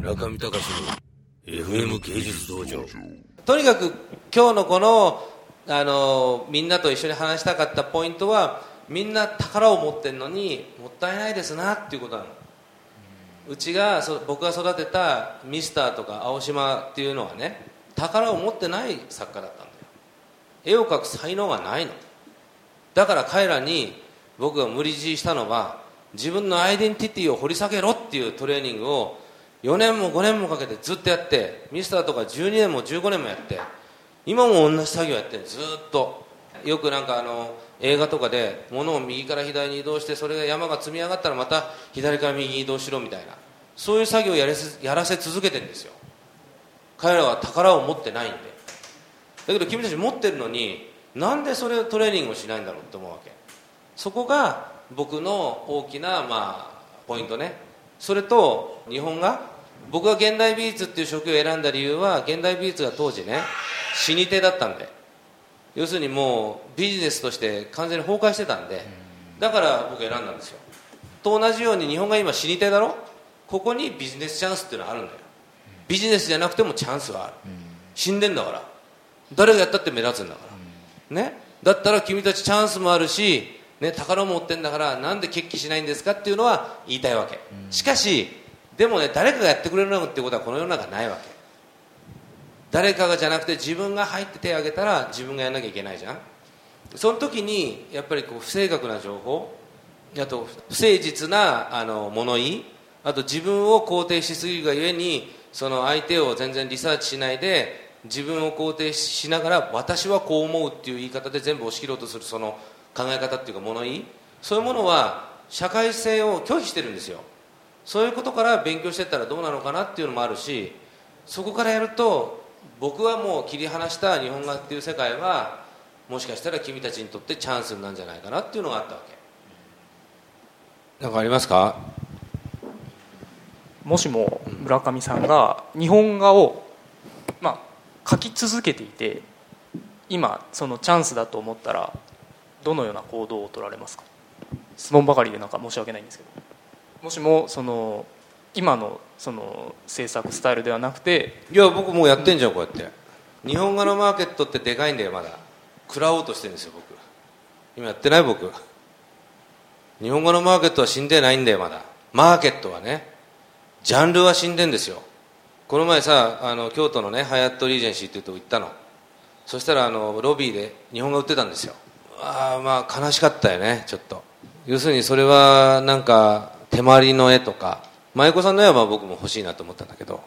中見隆の FM 芸術道場。とにかく今日のこのあのみんなと一緒に話したかったポイントはみんな宝を持ってるのにもったいないですなっていうことなの。うちがそ僕が育てたミスターとか青島っていうのはね宝を持ってない作家だったんだよ。絵を描く才能がないの。だから彼らに僕が無理強いしたのは自分のアイデンティティを掘り下げろっていうトレーニングを4年も5年もかけてずっとやってミスターとか12年も15年もやって今も同じ作業やってるずっと。よくなんかあの映画とかで物を右から左に移動してそれが山が積み上がったらまた左から右に移動しろみたいなそういう作業をやらせやらせ続けてるんですよ。彼らは宝を持ってないんで。だけど君たち持ってるのになんでそれをトレーニングをしないんだろうって思うわけ。そこが僕の大きな、まあ、ポイントね。それと日本が僕が現代美術っていう職業を選んだ理由は現代美術が当時ね死に手だったんで。要するにもうビジネスとして完全に崩壊してたんで。だから僕選んだんですよ。と同じように日本が今死に手だろ？ここにビジネスチャンスっていうのはあるんだよ。ビジネスじゃなくてもチャンスはある。死んでんだから。誰がやったって目立つんだから。ね？だったら君たちチャンスもあるし、ね、宝持ってんだからなんで決起しないんですかっていうのは言いたいわけ。しかしでもね誰かがやってくれるのってことはこの世の中ないわけ。誰かがじゃなくて自分が入って手を挙げたら自分がやらなきゃいけないじゃん。その時にやっぱりこう不正確な情報あと不誠実なあの物言いあと自分を肯定しすぎるがゆえにその相手を全然リサーチしないで自分を肯定しながら私はこう思うっていう言い方で全部押し切ろうとするその考え方っていうか物言い。そういうものは社会性を拒否してるんですよ。そういうことから勉強していったらどうなのかなっていうのもあるしそこからやると僕はもう切り離した日本画っていう世界はもしかしたら君たちにとってチャンスなんじゃないかなっていうのがあったわけ。何かありますか？もしも村上さんが日本画を、まあ、描き続けていて今そのチャンスだと思ったらどのような行動を取られますか？質問ばかりでなんか申し訳ないんですけどもしもその今のその制作スタイルではなくていや僕もうやってんじゃんこうやって。日本画のマーケットってでかいんだよまだ。食らおうとしてるんですよ僕。今やってない僕。日本語のマーケットは死んでないんだよまだ。マーケットはね。ジャンルは死んでんですよ。この前さあの京都のねハヤットリージェンシーっていうとこ行ったの。そしたらあのロビーで日本が売ってたんですよ。ああまあ悲しかったよねちょっと。要するにそれはなんか手まりの絵とか舞妓さんの絵は僕も欲しいなと思ったんだけど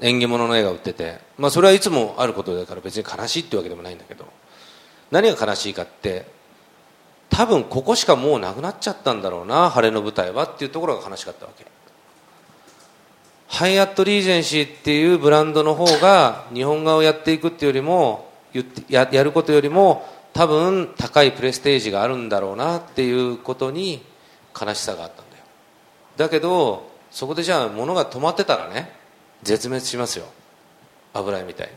縁起物の絵が売ってて、まあ、それはいつもあることだから別に悲しいってわけでもないんだけど何が悲しいかって多分ここしかもうなくなっちゃったんだろうな晴れの舞台はっていうところが悲しかったわけ。ハイアットリージェンシーっていうブランドの方が日本画をやっていくっていうよりもややることよりも多分高いプレステージがあるんだろうなっていうことに悲しさがあっただけどそこでじゃあ物が止まってたらね絶滅しますよ。油絵みたいに。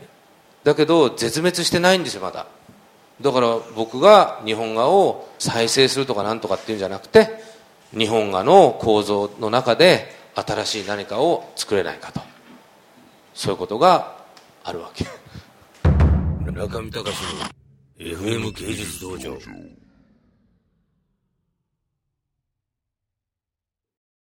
だけど絶滅してないんですよまだ。だから僕が日本画を再生するとかなんとかっていうんじゃなくて日本画の構造の中で新しい何かを作れないかと。そういうことがあるわけ。中見隆の FM 芸術道場。